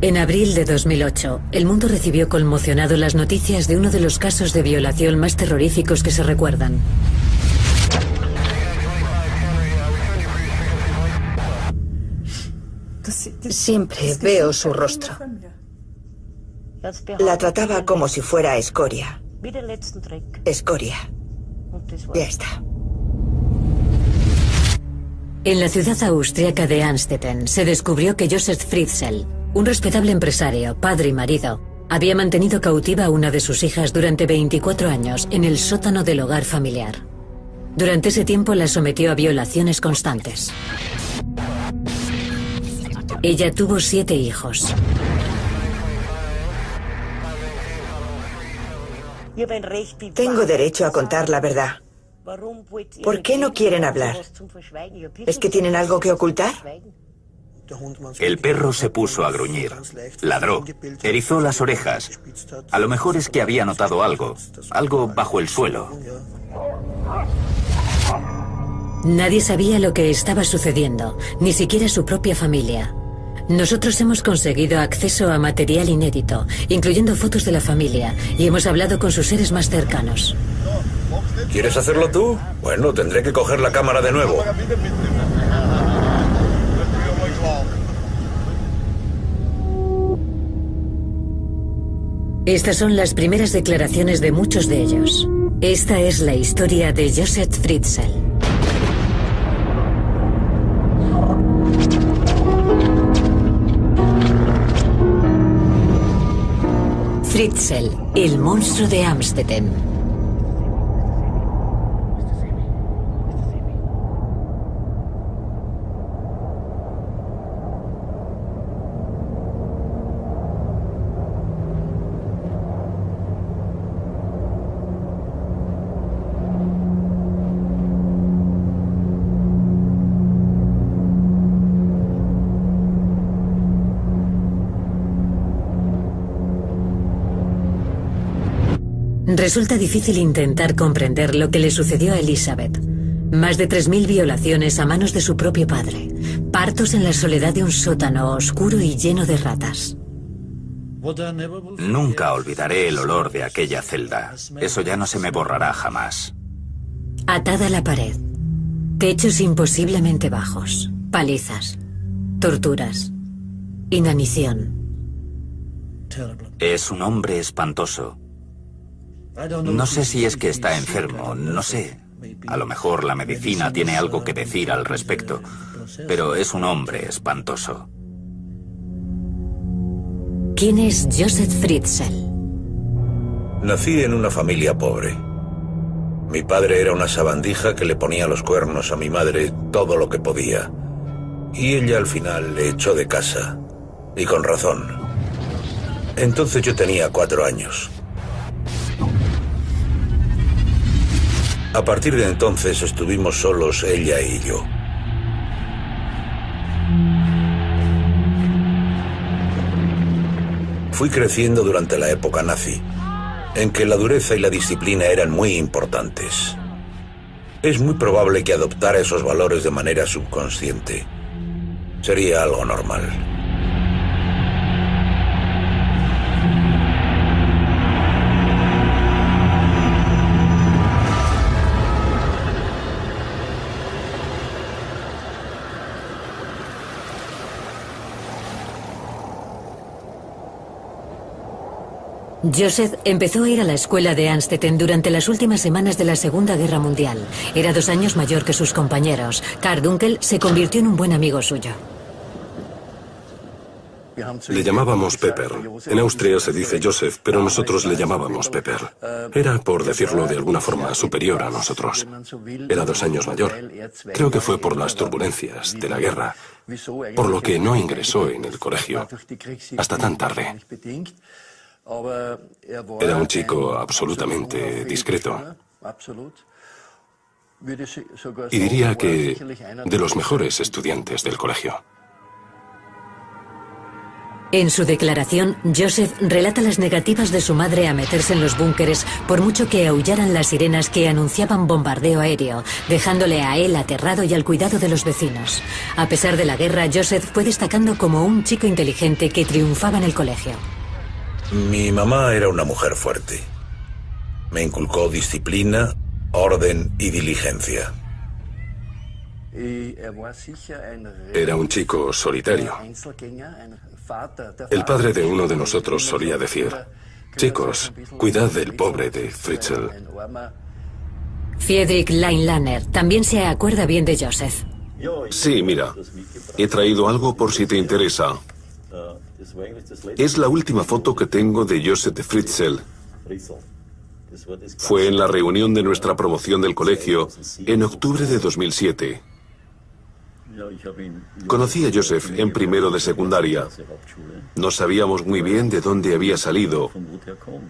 En abril de 2008, el mundo recibió conmocionado las noticias de uno de los casos de violación más terroríficos que se recuerdan. Siempre veo su rostro. La trataba como si fuera escoria. Escoria. Ya está. En la ciudad austríaca de Amstetten se descubrió que Josef Fritzl, un respetable empresario, padre y marido, había mantenido cautiva a una de sus hijas durante 24 años en el sótano del hogar familiar. Durante ese tiempo la sometió a violaciones constantes. Ella tuvo siete hijos. Tengo derecho a contar la verdad. ¿Por qué no quieren hablar? ¿Es que tienen algo que ocultar? El perro se puso a gruñir, ladró, erizó las orejas. A lo mejor es que había notado algo, algo bajo el suelo. Nadie sabía lo que estaba sucediendo, ni siquiera su propia familia. Nosotros hemos conseguido acceso a material inédito, incluyendo fotos de la familia, y hemos hablado con sus seres más cercanos. ¿Quieres hacerlo tú? Bueno, tendré que coger la cámara de nuevo. Estas son las primeras declaraciones de muchos de ellos. Esta es la historia de Joseph Fritzl. Fritzl, el monstruo de Amstetten. Resulta difícil intentar comprender lo que le sucedió a Elizabeth. Más de 3.000 violaciones a manos de su propio padre. Partos en la soledad de un sótano oscuro y lleno de ratas. Nunca olvidaré el olor de aquella celda. Eso ya no se me borrará jamás. Atada a la pared. Techos imposiblemente bajos. Palizas. Torturas. Inanición. Es un hombre espantoso. No sé si es que está enfermo, no sé. A lo mejor la medicina tiene algo que decir al respecto, pero es un hombre espantoso. ¿Quién es Joseph Fritzl? Nací en una familia pobre. Mi padre era una sabandija que le ponía los cuernos a mi madre todo lo que podía. Y ella al final le echó de casa. Y con razón. Entonces yo tenía cuatro años. A partir de entonces estuvimos solos ella y yo. Fui creciendo durante la época nazi, en que la dureza y la disciplina eran muy importantes. Es muy probable que adoptara esos valores de manera subconsciente. Sería algo normal. Joseph empezó a ir a la escuela de Anstetten durante las últimas semanas de la Segunda Guerra Mundial. Era dos años mayor que sus compañeros. Karl Dunkel se convirtió en un buen amigo suyo. Le llamábamos Pepper. En Austria se dice Joseph, pero nosotros le llamábamos Pepper. Era, por decirlo de alguna forma, superior a nosotros. Era dos años mayor. Creo que fue por las turbulencias de la guerra, por lo que no ingresó en el colegio hasta tan tarde. Era un chico absolutamente discreto. Y diría que de los mejores estudiantes del colegio. En su declaración, Joseph relata las negativas de su madre a meterse en los búnkeres por mucho que aullaran las sirenas que anunciaban bombardeo aéreo, dejándole a él aterrado y al cuidado de los vecinos. A pesar de la guerra, Joseph fue destacando como un chico inteligente que triunfaba en el colegio. Mi mamá era una mujer fuerte. Me inculcó disciplina, orden y diligencia. Era un chico solitario. El padre de uno de nosotros solía decir, chicos, cuidad del pobre de Fritzl. Friedrich Leinlaner también se acuerda bien de Joseph. Sí, mira, he traído algo por si te interesa. Es la última foto que tengo de Joseph Fritzl. Fue en la reunión de nuestra promoción del colegio en octubre de 2007. Conocí a Joseph en primero de secundaria. No sabíamos muy bien de dónde había salido.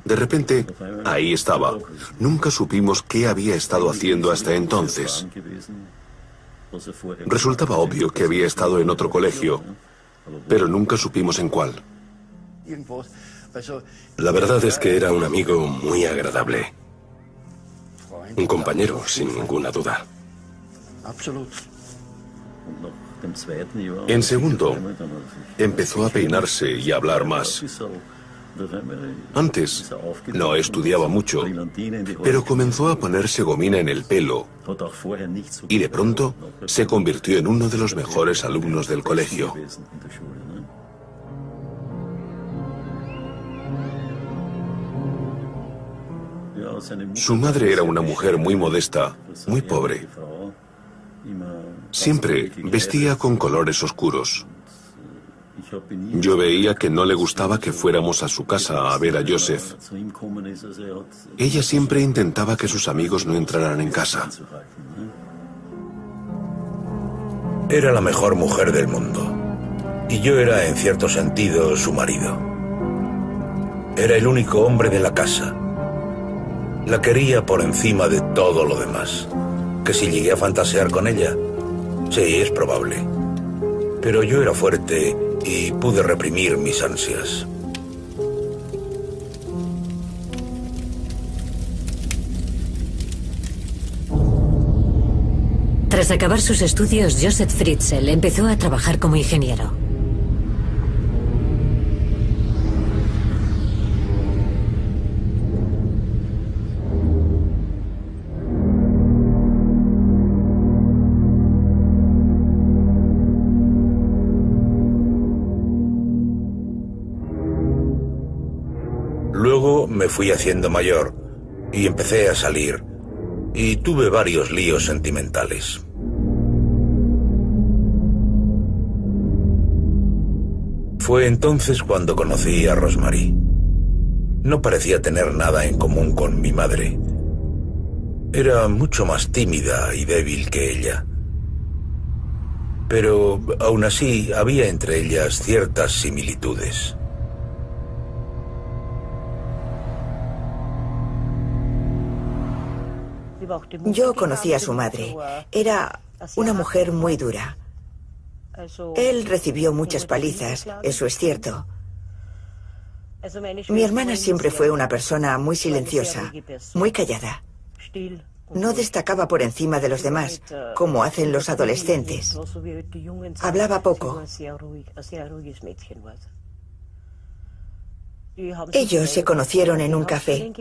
De repente, ahí estaba. Nunca supimos qué había estado haciendo hasta entonces. Resultaba obvio que había estado en otro colegio, pero nunca supimos en cuál. La verdad es que era un amigo muy agradable. Un compañero, sin ninguna duda. En segundo, empezó a peinarse y a hablar más. Antes no estudiaba mucho, pero comenzó a ponerse gomina en el pelo y de pronto se convirtió en uno de los mejores alumnos del colegio. Su madre era una mujer muy modesta, muy pobre. Siempre vestía con colores oscuros. Yo veía que no le gustaba que fuéramos a su casa a ver a Joseph. Ella siempre intentaba que sus amigos no entraran en casa. Era la mejor mujer del mundo. Y yo era, en cierto sentido, su marido. Era el único hombre de la casa. La quería por encima de todo lo demás. Que si llegué a fantasear con ella, sí, es probable. Pero yo era fuerte y pude reprimir mis ansias. Tras acabar sus estudios, Joseph Fritzl empezó a trabajar como ingeniero. Fui haciendo mayor y empecé a salir y tuve varios líos sentimentales. Fue entonces cuando conocí a Rosemary. No parecía tener nada en común con mi madre. Era mucho más tímida y débil que ella. Pero aún así había entre ellas ciertas similitudes. Yo conocí a su madre. Era una mujer muy dura. Él recibió muchas palizas, eso es cierto. Mi hermana siempre fue una persona muy silenciosa, muy callada. No destacaba por encima de los demás, como hacen los adolescentes. Hablaba poco. Ellos se conocieron en un café.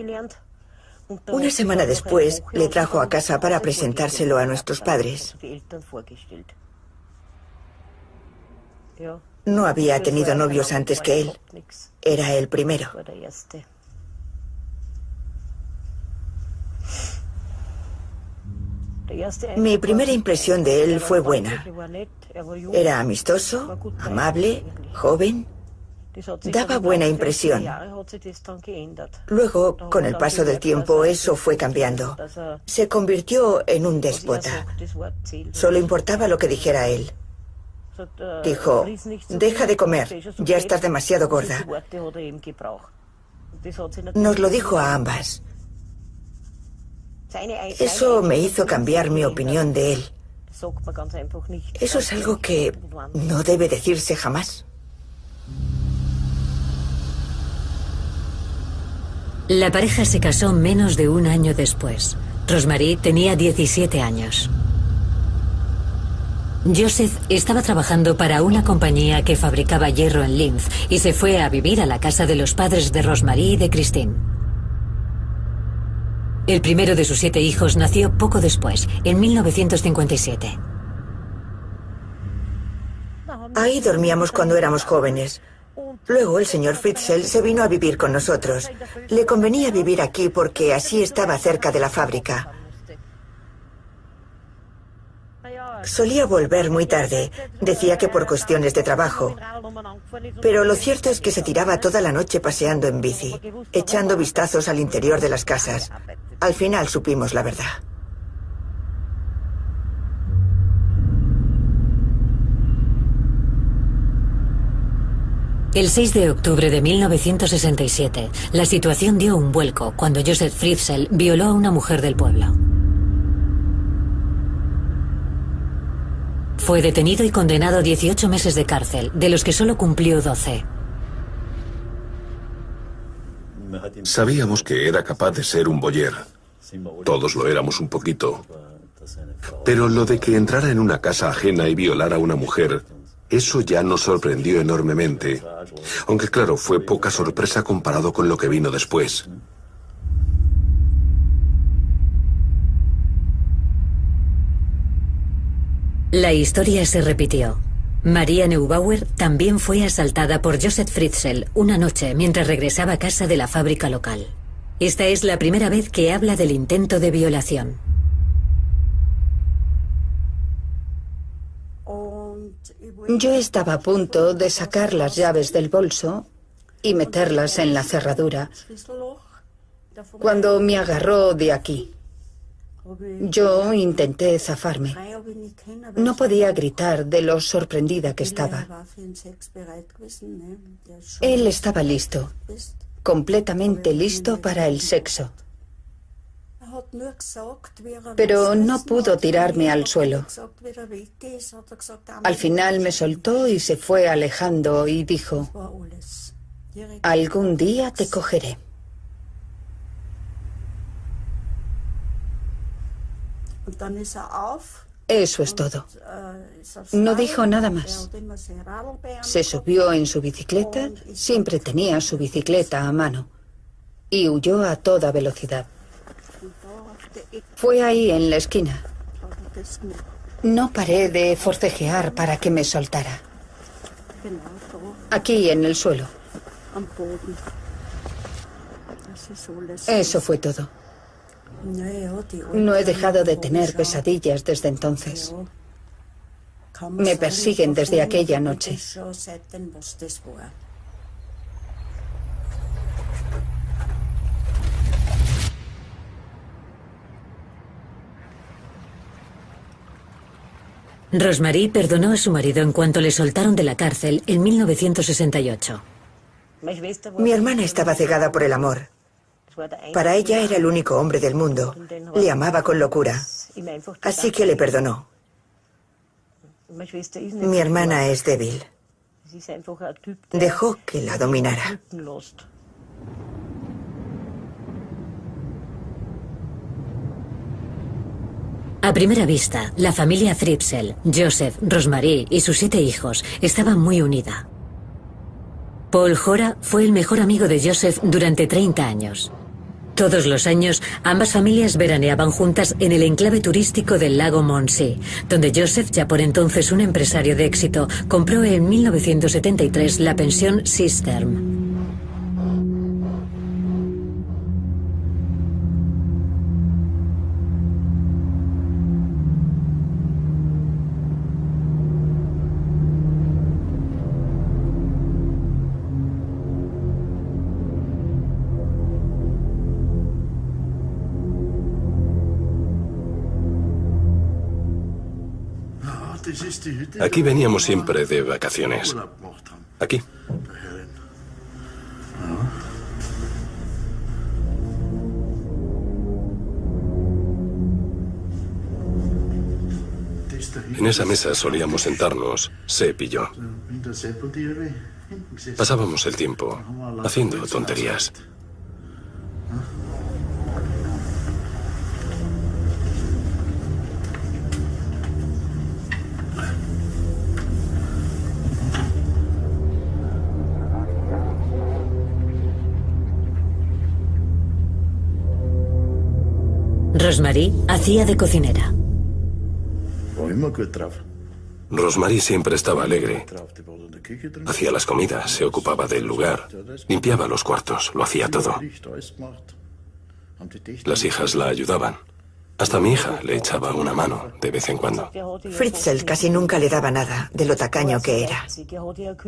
Una semana después le trajo a casa para presentárselo a nuestros padres. No había tenido novios antes que él. Era el primero. Mi primera impresión de él fue buena. Era amistoso, amable, joven Daba buena impresión. Luego, con el paso del tiempo, eso fue cambiando. Se convirtió en un déspota. Solo importaba lo que dijera él. Dijo, deja de comer, ya estás demasiado gorda. Nos lo dijo a ambas. Eso me hizo cambiar mi opinión de él. Eso es algo que no debe decirse jamás. La pareja se casó menos de un año después. Rosemary tenía 17 años. Joseph estaba trabajando para una compañía que fabricaba hierro en Linz y se fue a vivir a la casa de los padres de Rosemary y de Christine. El primero de sus siete hijos nació poco después, en 1957. Ahí dormíamos cuando éramos jóvenes. Luego el señor Fritzel se vino a vivir con nosotros. Le convenía vivir aquí porque así estaba cerca de la fábrica. Solía volver muy tarde. Decía que por cuestiones de trabajo. Pero lo cierto es que se tiraba toda la noche paseando en bici, echando vistazos al interior de las casas. Al final supimos la verdad. El 6 de octubre de 1967, la situación dio un vuelco cuando Joseph Fritzl violó a una mujer del pueblo. Fue detenido y condenado a 18 meses de cárcel, de los que solo cumplió 12. Sabíamos que era capaz de ser un boyer. Todos lo éramos un poquito. Pero lo de que entrara en una casa ajena y violara a una mujer, eso ya nos sorprendió enormemente. Aunque claro, fue poca sorpresa comparado con lo que vino después. La historia se repitió. María Neubauer también fue asaltada por Joseph Fritzl una noche mientras regresaba a casa de la fábrica local. Esta es la primera vez que habla del intento de violación. Yo estaba a punto de sacar las llaves del bolso y meterlas en la cerradura cuando me agarró de aquí. Yo intenté zafarme. No podía gritar de lo sorprendida que estaba. Él estaba listo, completamente listo para el sexo. Pero no pudo tirarme al suelo. Al final me soltó y se fue alejando y dijo, algún día te cogeré. Eso es todo. No dijo nada más. Se subió en su bicicleta, siempre tenía su bicicleta a mano, y huyó a toda velocidad. Fue ahí en la esquina. No paré de forcejear para que me soltara. Aquí en el suelo. Eso fue todo. No he dejado de tener pesadillas desde entonces. Me persiguen desde aquella noche. Rosemary perdonó a su marido en cuanto le soltaron de la cárcel en 1968. Mi hermana estaba cegada por el amor. Para ella era el único hombre del mundo. Le amaba con locura. Así que le perdonó. Mi hermana es débil. Dejó que la dominara. A primera vista, la familia Fripsel, Joseph, Rosemary y sus siete hijos estaban muy unida. Paul Jora fue el mejor amigo de Joseph durante 30 años. Todos los años, ambas familias veraneaban juntas en el enclave turístico del lago Monsi, donde Joseph, ya por entonces un empresario de éxito, compró en 1973 la pensión Sisterm. Aquí veníamos siempre de vacaciones. Aquí. En esa mesa solíamos sentarnos, Sepp y yo. Pasábamos el tiempo haciendo tonterías. Rosemary hacía de cocinera. Rosemary siempre estaba alegre. Hacía las comidas, se ocupaba del lugar, limpiaba los cuartos, lo hacía todo. Las hijas la ayudaban. Hasta mi hija le echaba una mano de vez en cuando. Fritzl casi nunca le daba nada de lo tacaño que era.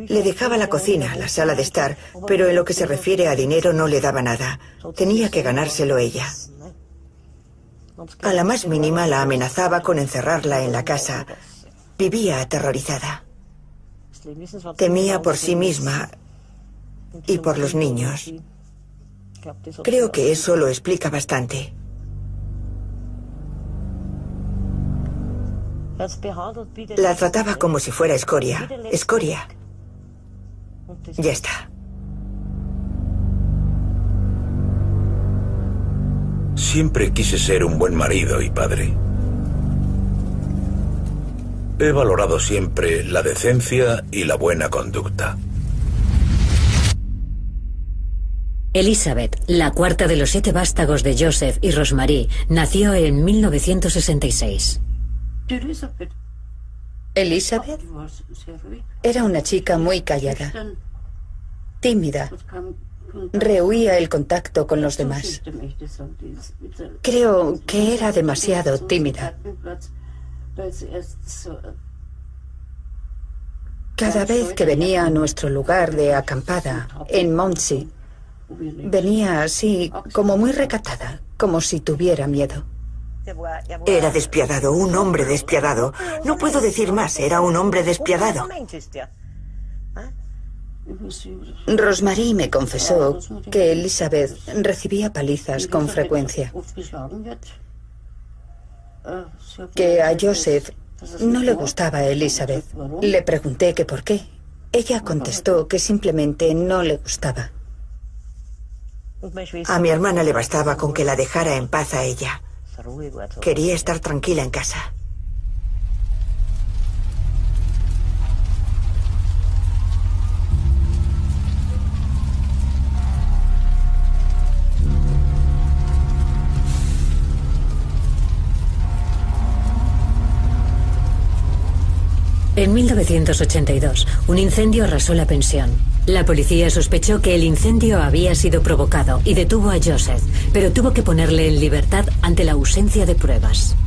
Le dejaba la cocina, la sala de estar, pero en lo que se refiere a dinero no le daba nada. Tenía que ganárselo ella. A la más mínima la amenazaba con encerrarla en la casa. Vivía aterrorizada. Temía por sí misma y por los niños. Creo que eso lo explica bastante. La trataba como si fuera escoria. Escoria. Ya está. Siempre quise ser un buen marido y padre. He valorado siempre la decencia y la buena conducta. Elizabeth, la cuarta de los siete vástagos de Joseph y Rosemary, nació en 1966. Elizabeth era una chica muy callada, tímida, rehuía el contacto con los demás. Creo que era demasiado tímida. Cada vez que venía a nuestro lugar de acampada, en Montsy, venía así, como muy recatada, como si tuviera miedo. Era despiadado, un hombre despiadado. No puedo decir más, era un hombre despiadado. Rosemary me confesó que Elizabeth recibía palizas con frecuencia. Que a Joseph no le gustaba Elizabeth. Le pregunté que por qué. Ella contestó que simplemente no le gustaba. A mi hermana le bastaba con que la dejara en paz a ella. Quería estar tranquila en casa. En 1982, un incendio arrasó la pensión. La policía sospechó que el incendio había sido provocado y detuvo a Joseph, pero tuvo que ponerle en libertad ante la ausencia de pruebas.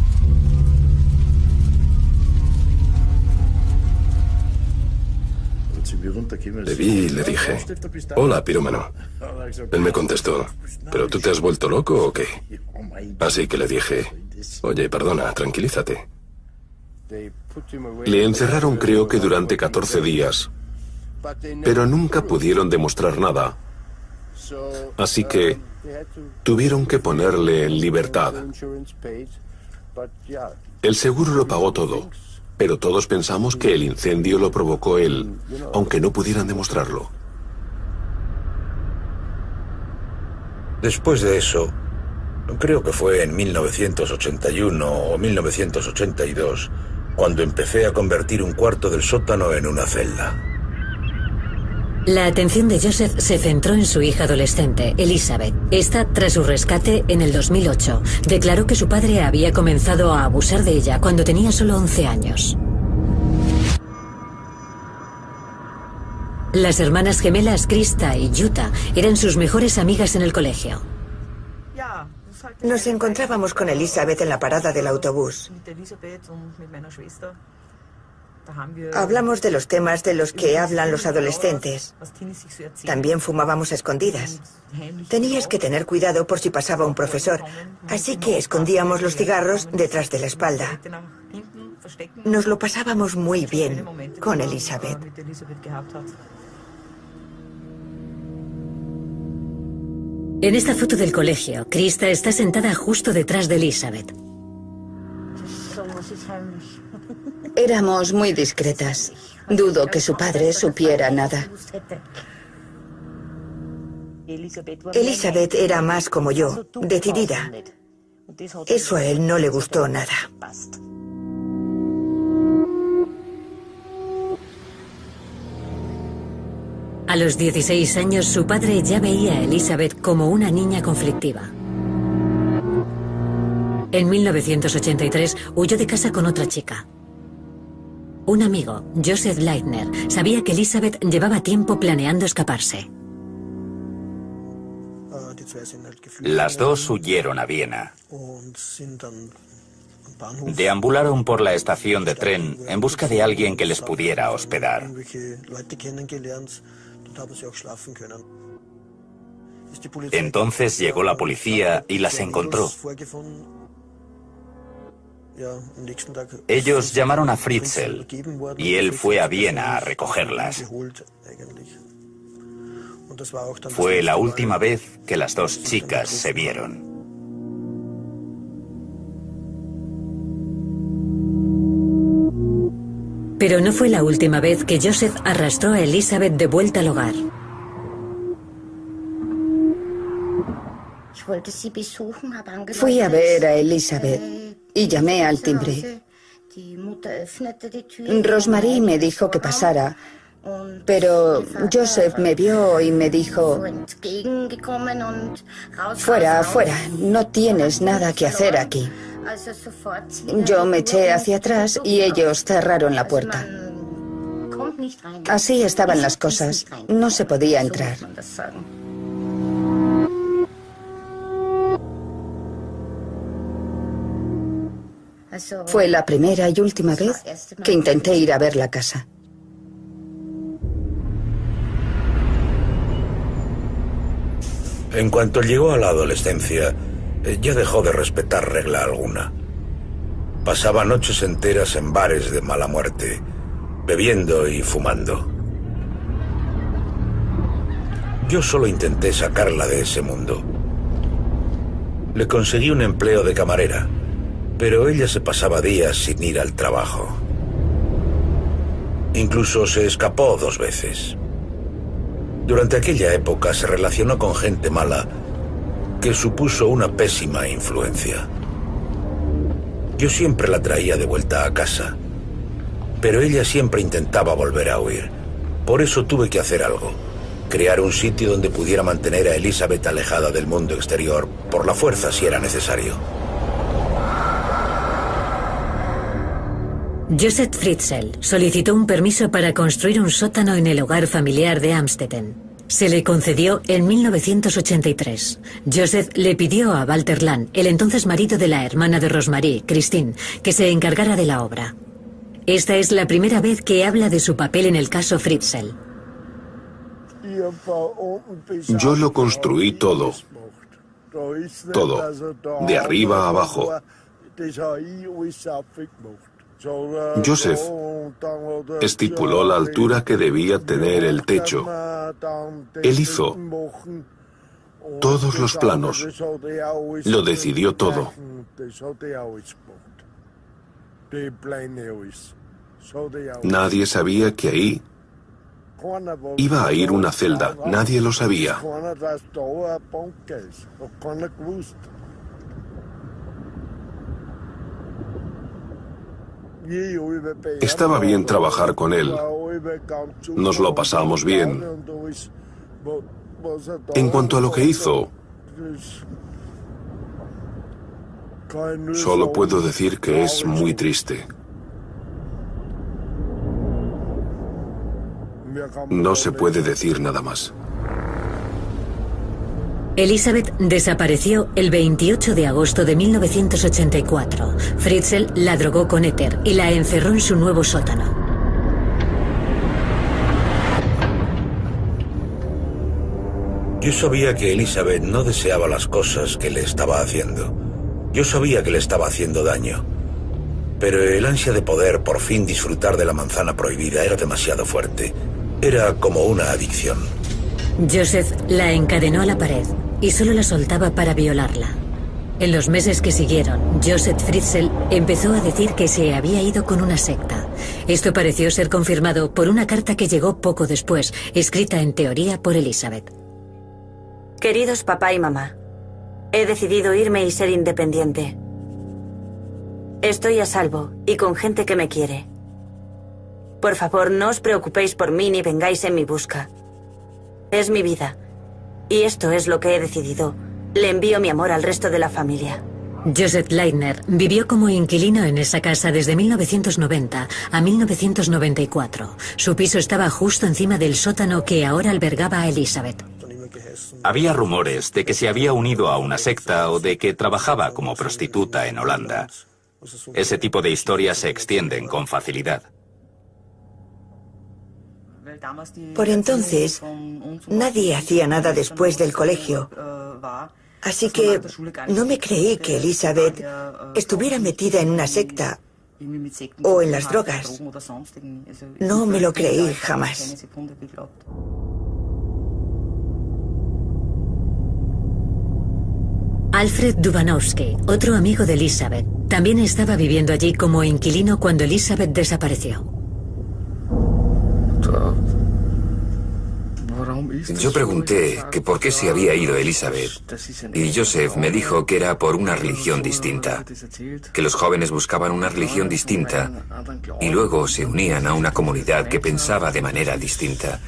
Le vi y le dije, hola, pirómano. Él me contestó, ¿pero tú te has vuelto loco o qué? Así que le dije, oye, perdona, tranquilízate. Le encerraron creo que durante 14 días, pero nunca pudieron demostrar nada. Así que tuvieron que ponerle en libertad. El seguro lo pagó todo, pero todos pensamos que el incendio lo provocó él, aunque no pudieran demostrarlo. Después de eso, creo que fue en 1981 o 1982, cuando empecé a convertir un cuarto del sótano en una celda. La atención de Joseph se centró en su hija adolescente, Elizabeth. Esta, tras su rescate en el 2008, declaró que su padre había comenzado a abusar de ella cuando tenía solo 11 años. Las hermanas gemelas Krista y Yuta eran sus mejores amigas en el colegio. Nos encontrábamos con Elizabeth en la parada del autobús. Hablamos de los temas de los que hablan los adolescentes. También fumábamos escondidas. Tenías que tener cuidado por si pasaba un profesor, así que escondíamos los cigarros detrás de la espalda. Nos lo pasábamos muy bien con Elizabeth. En esta foto del colegio, Krista está sentada justo detrás de Elizabeth. Éramos muy discretas. Dudo que su padre supiera nada. Elizabeth era más como yo, decidida. Eso a él no le gustó nada. A los 16 años su padre ya veía a Elizabeth como una niña conflictiva. En 1983 huyó de casa con otra chica. Un amigo, Joseph Leitner, sabía que Elizabeth llevaba tiempo planeando escaparse. Las dos huyeron a Viena. Deambularon por la estación de tren en busca de alguien que les pudiera hospedar. Entonces llegó la policía y las encontró. Ellos llamaron a Fritzl y él fue a Viena a recogerlas. Fue la última vez que las dos chicas se vieron. Pero no fue la última vez que Joseph arrastró a Elizabeth de vuelta al hogar. Fui a ver a Elizabeth y llamé al timbre. Rosemary me dijo que pasara, pero Joseph me vio y me dijo, fuera, fuera, no tienes nada que hacer aquí. Yo me eché hacia atrás y ellos cerraron la puerta. Así estaban las cosas, no se podía entrar. Fue la primera y última vez que intenté ir a ver la casa. En cuanto llegó a la adolescencia, ya dejó de respetar regla alguna. Pasaba noches enteras en bares de mala muerte, bebiendo y fumando. Yo solo intenté sacarla de ese mundo. Le conseguí un empleo de camarera pero ella se pasaba días sin ir al trabajo. Incluso se escapó dos veces. Durante aquella época se relacionó con gente mala que supuso una pésima influencia. Yo siempre la traía de vuelta a casa, pero ella siempre intentaba volver a huir. Por eso tuve que hacer algo, crear un sitio donde pudiera mantener a Elizabeth alejada del mundo exterior, por la fuerza si era necesario. Joseph Fritzl solicitó un permiso para construir un sótano en el hogar familiar de Amstetten. Se le concedió en 1983. Joseph le pidió a Walter Land, el entonces marido de la hermana de Rosemary, Christine, que se encargara de la obra. Esta es la primera vez que habla de su papel en el caso Fritzl. Yo lo construí todo. Todo. De arriba a abajo. Joseph estipuló la altura que debía tener el techo. Él hizo todos los planos. Lo decidió todo. Nadie sabía que ahí iba a ir una celda. Nadie lo sabía. Estaba bien trabajar con él. Nos lo pasamos bien. En cuanto a lo que hizo, solo puedo decir que es muy triste. No se puede decir nada más. Elizabeth desapareció el 28 de agosto de 1984. Fritzl la drogó con éter y la encerró en su nuevo sótano. Yo sabía que Elizabeth no deseaba las cosas que le estaba haciendo. Yo sabía que le estaba haciendo daño. Pero el ansia de poder por fin disfrutar de la manzana prohibida era demasiado fuerte. Era como una adicción. Joseph la encadenó a la pared y solo la soltaba para violarla. En los meses que siguieron, Joseph Fritzl empezó a decir que se había ido con una secta. Esto pareció ser confirmado por una carta que llegó poco después, escrita en teoría por Elizabeth. Queridos papá y mamá, he decidido irme y ser independiente. Estoy a salvo y con gente que me quiere. Por favor, no os preocupéis por mí ni vengáis en mi busca. Es mi vida. Y esto es lo que he decidido. Le envío mi amor al resto de la familia. Joseph Leitner vivió como inquilino en esa casa desde 1990 a 1994. Su piso estaba justo encima del sótano que ahora albergaba a Elizabeth. Había rumores de que se había unido a una secta o de que trabajaba como prostituta en Holanda. Ese tipo de historias se extienden con facilidad. Por entonces, nadie hacía nada después del colegio. Así que no me creí que Elizabeth estuviera metida en una secta o en las drogas. No me lo creí jamás. Alfred Dubanowski, otro amigo de Elizabeth, también estaba viviendo allí como inquilino cuando Elizabeth desapareció. Yo pregunté que por qué se había ido Elizabeth y Joseph me dijo que era por una religión distinta, que los jóvenes buscaban una religión distinta y luego se unían a una comunidad que pensaba de manera distinta.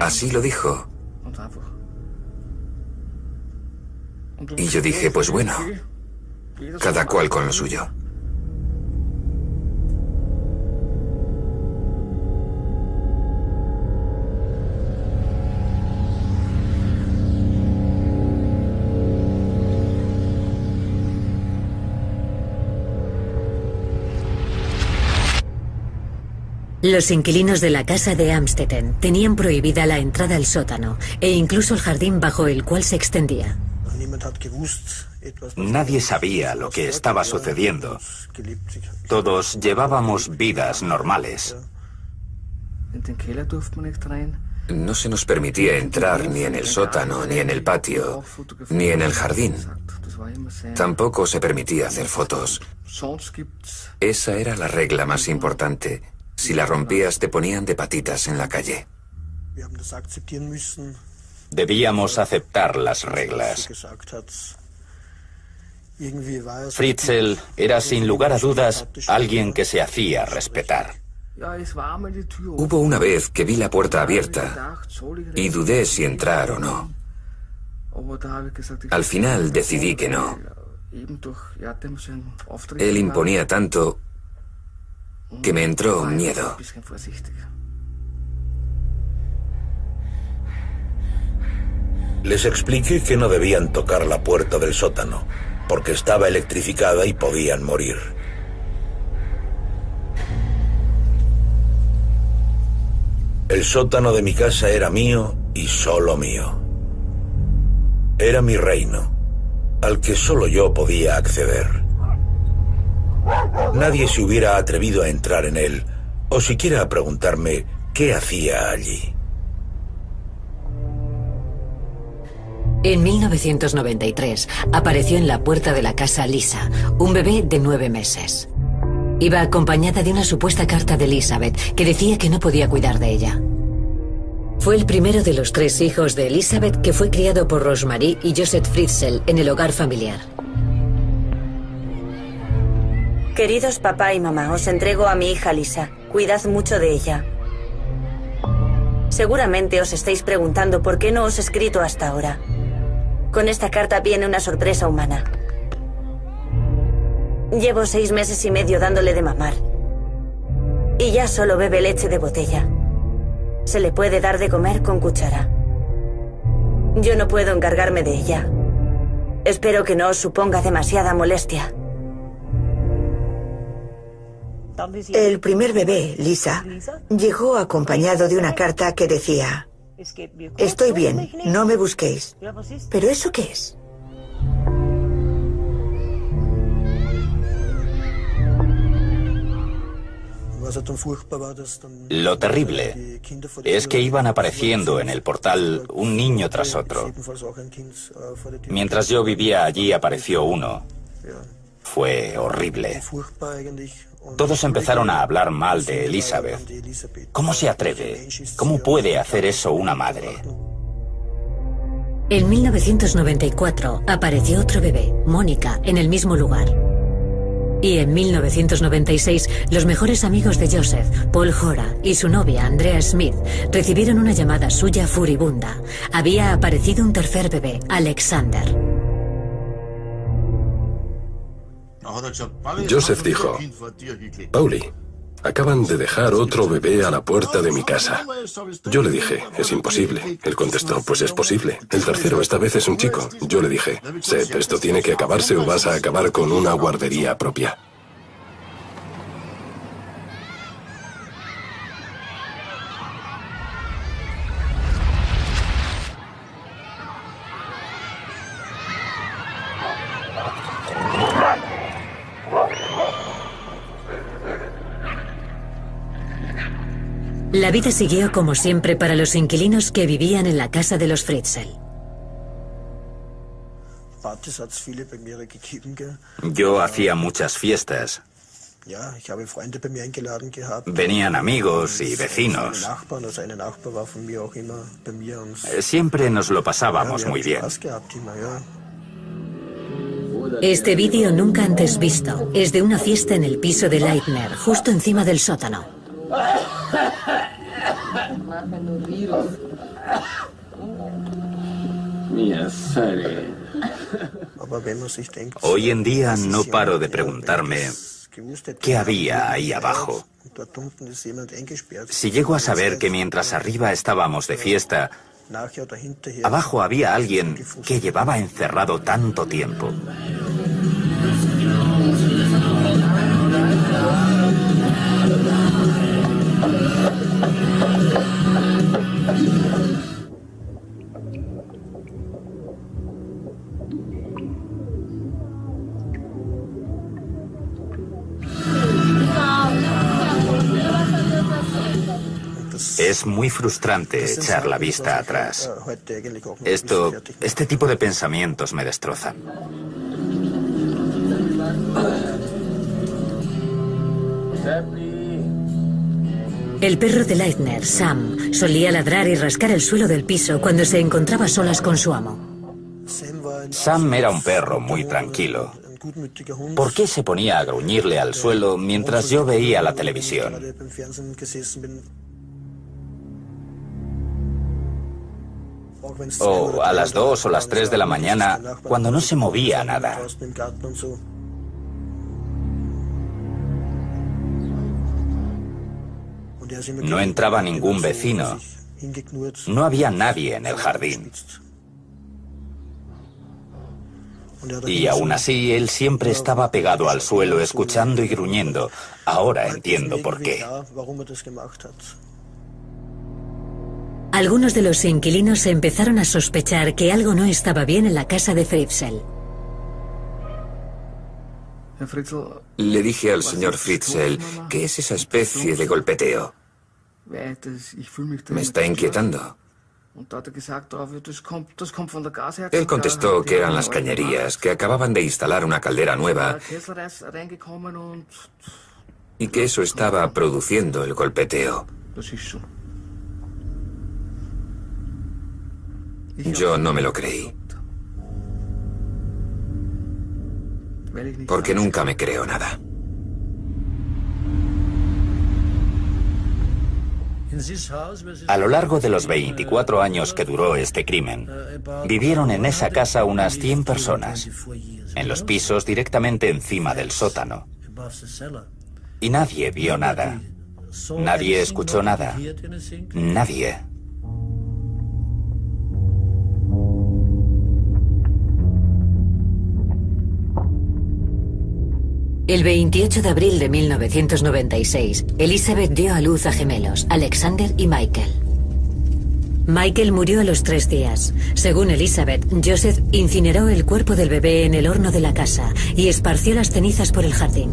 Así lo dijo. Y yo dije, pues bueno, cada cual con lo suyo. Los inquilinos de la casa de Amstetten tenían prohibida la entrada al sótano e incluso el jardín bajo el cual se extendía. Nadie sabía lo que estaba sucediendo. Todos llevábamos vidas normales. No se nos permitía entrar ni en el sótano, ni en el patio, ni en el jardín. Tampoco se permitía hacer fotos. Esa era la regla más importante. Si la rompías te ponían de patitas en la calle. Debíamos aceptar las reglas. Fritzl era sin lugar a dudas alguien que se hacía respetar. Hubo una vez que vi la puerta abierta y dudé si entrar o no. Al final decidí que no. Él imponía tanto que me entró miedo. Les expliqué que no debían tocar la puerta del sótano, porque estaba electrificada y podían morir. El sótano de mi casa era mío y solo mío. Era mi reino, al que solo yo podía acceder. Nadie se hubiera atrevido a entrar en él, o siquiera a preguntarme qué hacía allí. En 1993 apareció en la puerta de la casa Lisa, un bebé de nueve meses. Iba acompañada de una supuesta carta de Elizabeth que decía que no podía cuidar de ella. Fue el primero de los tres hijos de Elizabeth que fue criado por Rosemary y Joseph Fritzl en el hogar familiar. Queridos papá y mamá, os entrego a mi hija Lisa. Cuidad mucho de ella. Seguramente os estáis preguntando por qué no os he escrito hasta ahora. Con esta carta viene una sorpresa humana. Llevo seis meses y medio dándole de mamar. Y ya solo bebe leche de botella. Se le puede dar de comer con cuchara. Yo no puedo encargarme de ella. Espero que no os suponga demasiada molestia. El primer bebé, Lisa, llegó acompañado de una carta que decía, Estoy bien, no me busquéis. ¿Pero eso qué es? Lo terrible es que iban apareciendo en el portal un niño tras otro. Mientras yo vivía allí apareció uno. Fue horrible. Todos empezaron a hablar mal de Elizabeth. ¿Cómo se atreve? ¿Cómo puede hacer eso una madre? En 1994 apareció otro bebé, Mónica, en el mismo lugar. Y en 1996, los mejores amigos de Joseph, Paul Hora y su novia, Andrea Smith, recibieron una llamada suya furibunda. Había aparecido un tercer bebé, Alexander. Joseph dijo, Pauli, acaban de dejar otro bebé a la puerta de mi casa. Yo le dije, es imposible. Él contestó, pues es posible. El tercero esta vez es un chico. Yo le dije, Seth, esto tiene que acabarse o vas a acabar con una guardería propia. La vida siguió como siempre para los inquilinos que vivían en la casa de los Fritzel. Yo hacía muchas fiestas. Venían amigos y vecinos. Eh, siempre nos lo pasábamos muy bien. Este vídeo nunca antes visto es de una fiesta en el piso de Leitner, justo encima del sótano. Hoy en día no paro de preguntarme qué había ahí abajo. Si llego a saber que mientras arriba estábamos de fiesta, abajo había alguien que llevaba encerrado tanto tiempo. Es muy frustrante echar la vista atrás. Esto, este tipo de pensamientos me destrozan. El perro de Leitner, Sam, solía ladrar y rascar el suelo del piso cuando se encontraba solas con su amo. Sam era un perro muy tranquilo. ¿Por qué se ponía a gruñirle al suelo mientras yo veía la televisión? O a las dos o las tres de la mañana, cuando no se movía nada. No entraba ningún vecino. No había nadie en el jardín. Y aún así, él siempre estaba pegado al suelo, escuchando y gruñendo. Ahora entiendo por qué. Algunos de los inquilinos empezaron a sospechar que algo no estaba bien en la casa de Fritzl. Le dije al señor Fritzl que es esa especie de golpeteo. Me está inquietando. Él contestó que eran las cañerías, que acababan de instalar una caldera nueva y que eso estaba produciendo el golpeteo. Yo no me lo creí. Porque nunca me creo nada. A lo largo de los 24 años que duró este crimen, vivieron en esa casa unas 100 personas, en los pisos directamente encima del sótano. Y nadie vio nada. Nadie escuchó nada. Nadie. El 28 de abril de 1996, Elizabeth dio a luz a gemelos, Alexander y Michael. Michael murió a los tres días. Según Elizabeth, Joseph incineró el cuerpo del bebé en el horno de la casa y esparció las cenizas por el jardín.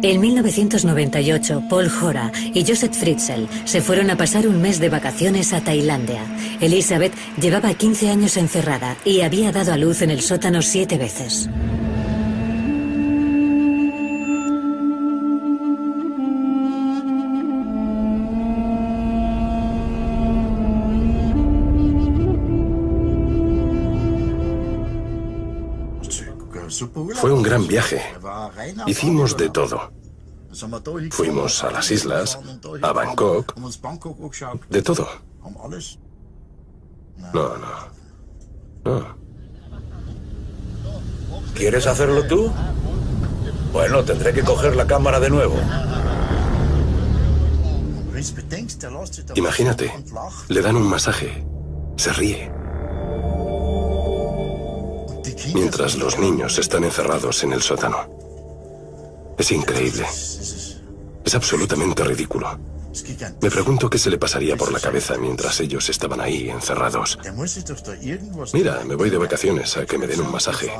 En 1998, Paul Jora y Joseph Fritzl se fueron a pasar un mes de vacaciones a Tailandia. Elizabeth llevaba 15 años encerrada y había dado a luz en el sótano siete veces. Fue un gran viaje. Hicimos de todo. Fuimos a las islas, a Bangkok, de todo. No, no. No. ¿Quieres hacerlo tú? Bueno, tendré que coger la cámara de nuevo. Imagínate, le dan un masaje, se ríe. Mientras los niños están encerrados en el sótano. Es increíble. Es absolutamente ridículo. Me pregunto qué se le pasaría por la cabeza mientras ellos estaban ahí encerrados. Mira, me voy de vacaciones a que me den un masaje.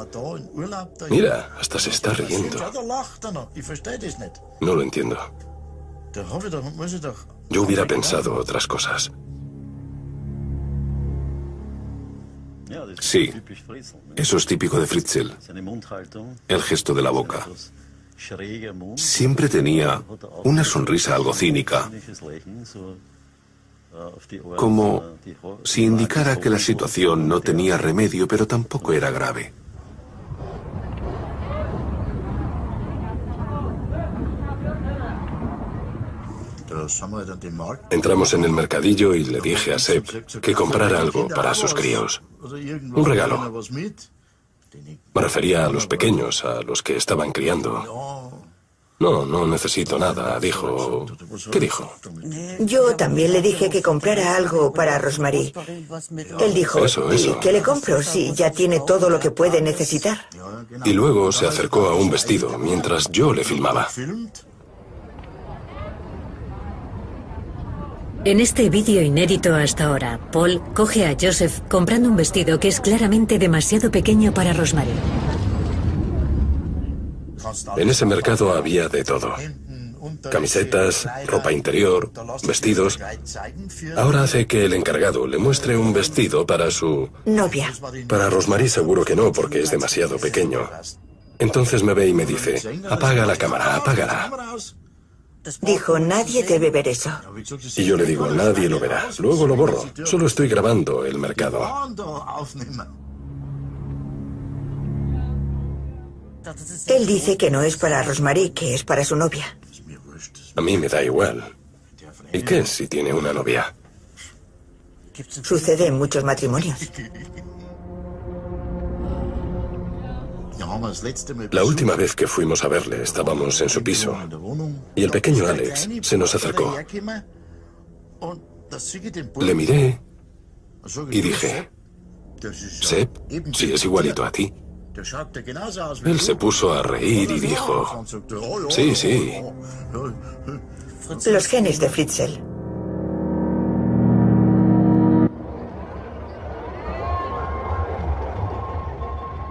Mira, hasta se está riendo. No lo entiendo. Yo hubiera pensado otras cosas. Sí, eso es típico de Fritzel. El gesto de la boca. Siempre tenía una sonrisa algo cínica, como si indicara que la situación no tenía remedio, pero tampoco era grave. Entramos en el mercadillo y le dije a Seb que comprara algo para sus críos. Un regalo. Me refería a los pequeños, a los que estaban criando. No, no necesito nada, dijo. ¿Qué dijo? Yo también le dije que comprara algo para Rosmarie. Él dijo, eso, eso. ¿y qué le compro si ya tiene todo lo que puede necesitar? Y luego se acercó a un vestido mientras yo le filmaba. En este vídeo inédito hasta ahora, Paul coge a Joseph comprando un vestido que es claramente demasiado pequeño para Rosemary. En ese mercado había de todo. Camisetas, ropa interior, vestidos. Ahora hace que el encargado le muestre un vestido para su... Novia. Para Rosemary seguro que no, porque es demasiado pequeño. Entonces me ve y me dice, apaga la cámara, apágala. Dijo, nadie debe ver eso. Y yo le digo, nadie lo verá. Luego lo borro. Solo estoy grabando el mercado. Él dice que no es para Rosemary, que es para su novia. A mí me da igual. ¿Y qué si tiene una novia? Sucede en muchos matrimonios. La última vez que fuimos a verle estábamos en su piso y el pequeño Alex se nos acercó. Le miré y dije, Seb, si es igualito a ti. Él se puso a reír y dijo, sí, sí. Los genes de Fritzel.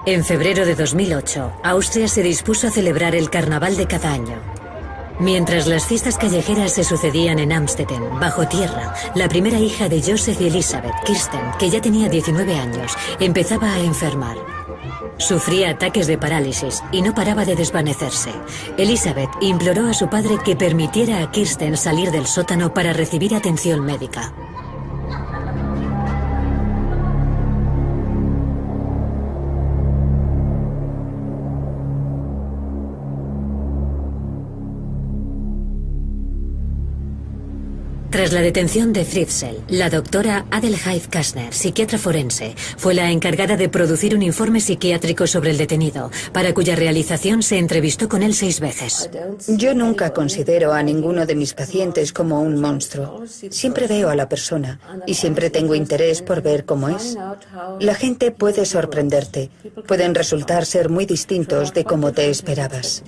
En febrero de 2008, Austria se dispuso a celebrar el carnaval de cada año. Mientras las fiestas callejeras se sucedían en Amstetten, bajo tierra, la primera hija de Joseph y Elizabeth, Kirsten, que ya tenía 19 años, empezaba a enfermar. Sufría ataques de parálisis y no paraba de desvanecerse. Elizabeth imploró a su padre que permitiera a Kirsten salir del sótano para recibir atención médica. Tras la detención de Fritzel, la doctora Adelheid Kastner, psiquiatra forense, fue la encargada de producir un informe psiquiátrico sobre el detenido, para cuya realización se entrevistó con él seis veces. Yo nunca considero a ninguno de mis pacientes como un monstruo. Siempre veo a la persona y siempre tengo interés por ver cómo es. La gente puede sorprenderte. Pueden resultar ser muy distintos de como te esperabas.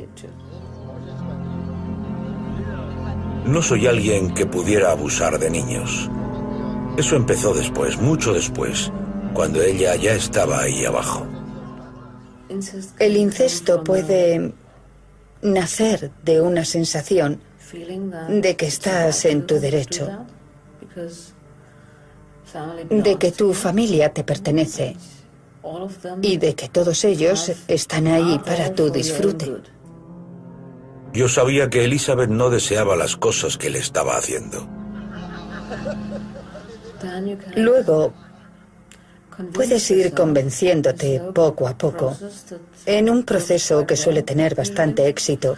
No soy alguien que pudiera abusar de niños. Eso empezó después, mucho después, cuando ella ya estaba ahí abajo. El incesto puede nacer de una sensación de que estás en tu derecho, de que tu familia te pertenece y de que todos ellos están ahí para tu disfrute. Yo sabía que Elizabeth no deseaba las cosas que le estaba haciendo. Luego, puedes ir convenciéndote poco a poco, en un proceso que suele tener bastante éxito,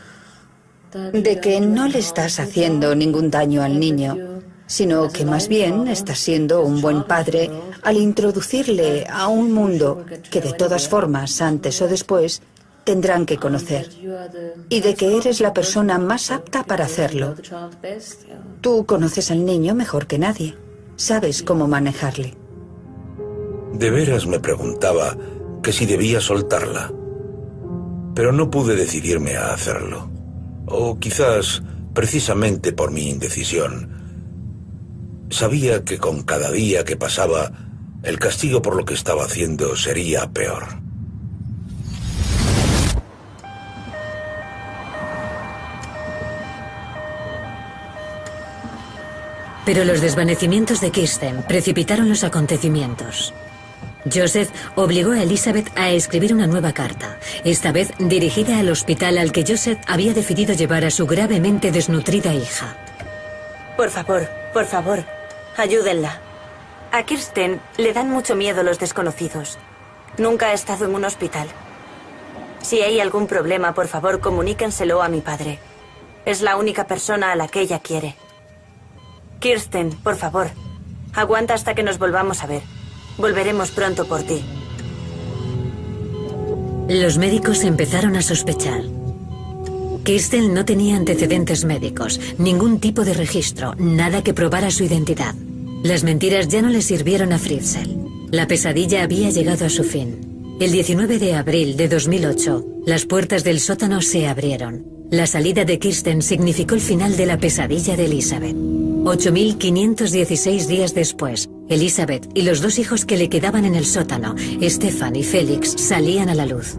de que no le estás haciendo ningún daño al niño, sino que más bien está siendo un buen padre al introducirle a un mundo que de todas formas, antes o después, tendrán que conocer y de que eres la persona más apta para hacerlo. Tú conoces al niño mejor que nadie, sabes cómo manejarle. De veras me preguntaba que si debía soltarla, pero no pude decidirme a hacerlo. O quizás precisamente por mi indecisión Sabía que con cada día que pasaba, el castigo por lo que estaba haciendo sería peor. Pero los desvanecimientos de Kirsten precipitaron los acontecimientos. Joseph obligó a Elizabeth a escribir una nueva carta, esta vez dirigida al hospital al que Joseph había decidido llevar a su gravemente desnutrida hija. Por favor, por favor, Ayúdenla. A Kirsten le dan mucho miedo los desconocidos. Nunca ha estado en un hospital. Si hay algún problema, por favor, comuníquenselo a mi padre. Es la única persona a la que ella quiere. Kirsten, por favor, aguanta hasta que nos volvamos a ver. Volveremos pronto por ti. Los médicos empezaron a sospechar. Kirsten no tenía antecedentes médicos, ningún tipo de registro, nada que probara su identidad. Las mentiras ya no le sirvieron a Fritzel. La pesadilla había llegado a su fin. El 19 de abril de 2008, las puertas del sótano se abrieron. La salida de Kirsten significó el final de la pesadilla de Elizabeth. 8.516 días después, Elizabeth y los dos hijos que le quedaban en el sótano, Stefan y Félix, salían a la luz.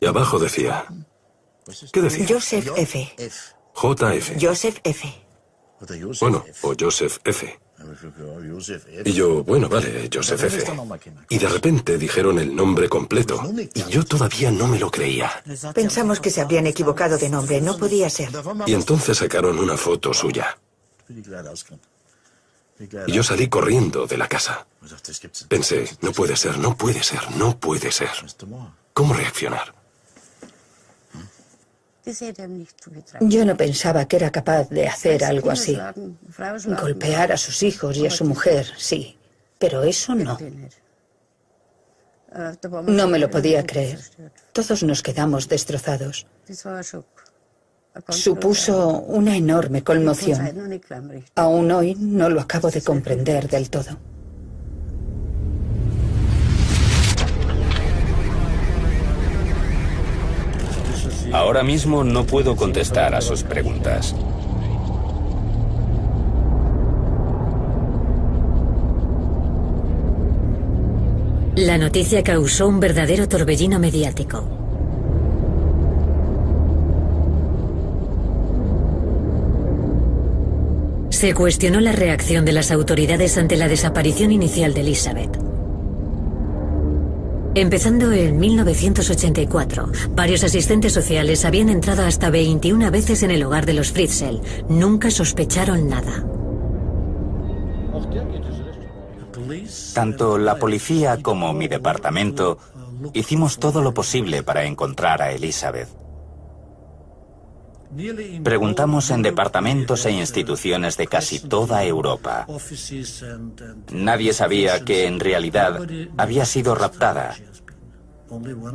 Y abajo decía... ¿Qué decía? Joseph F. JF. Joseph F. Bueno, o Joseph F. Y yo, bueno, vale, Joseph F. Y de repente dijeron el nombre completo. Y yo todavía no me lo creía. Pensamos que se habrían equivocado de nombre, no podía ser. Y entonces sacaron una foto suya. Y yo salí corriendo de la casa. Pensé, no puede ser, no puede ser, no puede ser. ¿Cómo reaccionar? Yo no pensaba que era capaz de hacer algo así. Golpear a sus hijos y a su mujer, sí, pero eso no. No me lo podía creer. Todos nos quedamos destrozados. Supuso una enorme conmoción. Aún hoy no lo acabo de comprender del todo. Ahora mismo no puedo contestar a sus preguntas. La noticia causó un verdadero torbellino mediático. Se cuestionó la reacción de las autoridades ante la desaparición inicial de Elizabeth. Empezando en 1984, varios asistentes sociales habían entrado hasta 21 veces en el hogar de los Fritzel. Nunca sospecharon nada. Tanto la policía como mi departamento hicimos todo lo posible para encontrar a Elizabeth. Preguntamos en departamentos e instituciones de casi toda Europa. Nadie sabía que en realidad había sido raptada.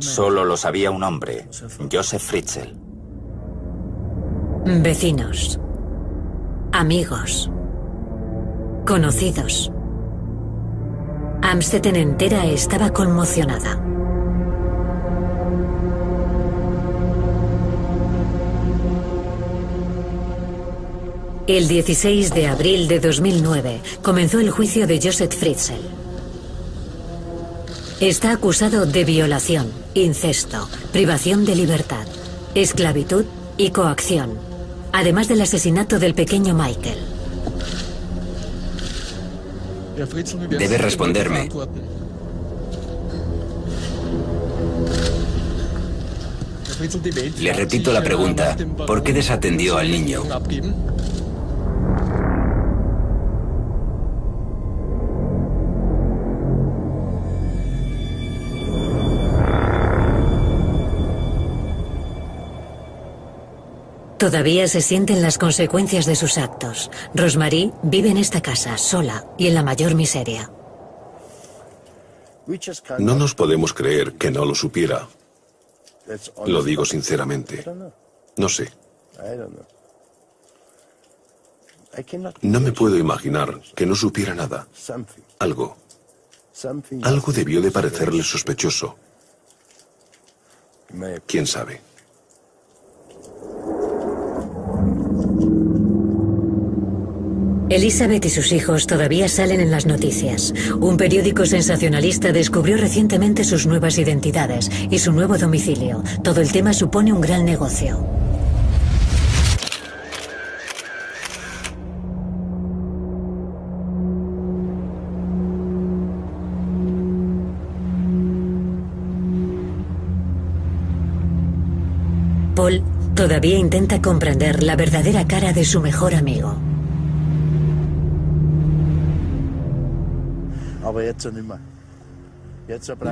Solo lo sabía un hombre, Joseph Fritzl. Vecinos. Amigos. Conocidos. Amstetten entera estaba conmocionada. El 16 de abril de 2009 comenzó el juicio de Joseph Fritzl. Está acusado de violación, incesto, privación de libertad, esclavitud y coacción, además del asesinato del pequeño Michael. Debe responderme. Le repito la pregunta. ¿Por qué desatendió al niño? Todavía se sienten las consecuencias de sus actos. Rosemary vive en esta casa, sola y en la mayor miseria. No nos podemos creer que no lo supiera. Lo digo sinceramente. No sé. No me puedo imaginar que no supiera nada. Algo. Algo debió de parecerle sospechoso. ¿Quién sabe? Elizabeth y sus hijos todavía salen en las noticias. Un periódico sensacionalista descubrió recientemente sus nuevas identidades y su nuevo domicilio. Todo el tema supone un gran negocio. Paul todavía intenta comprender la verdadera cara de su mejor amigo.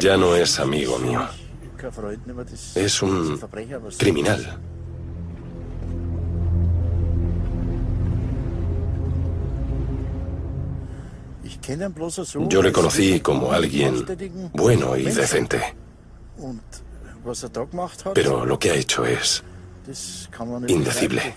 Ya no es amigo mío. Es un criminal. Yo le conocí como alguien bueno y decente. Pero lo que ha hecho es indecible.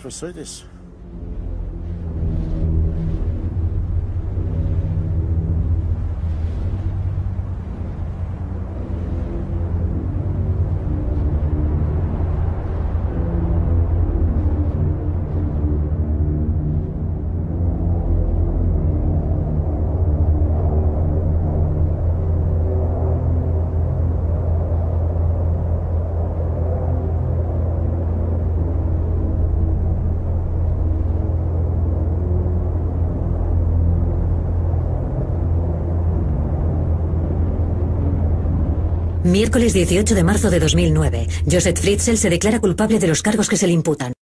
Miércoles 18 de marzo de 2009. Joseph Fritzl se declara culpable de los cargos que se le imputan.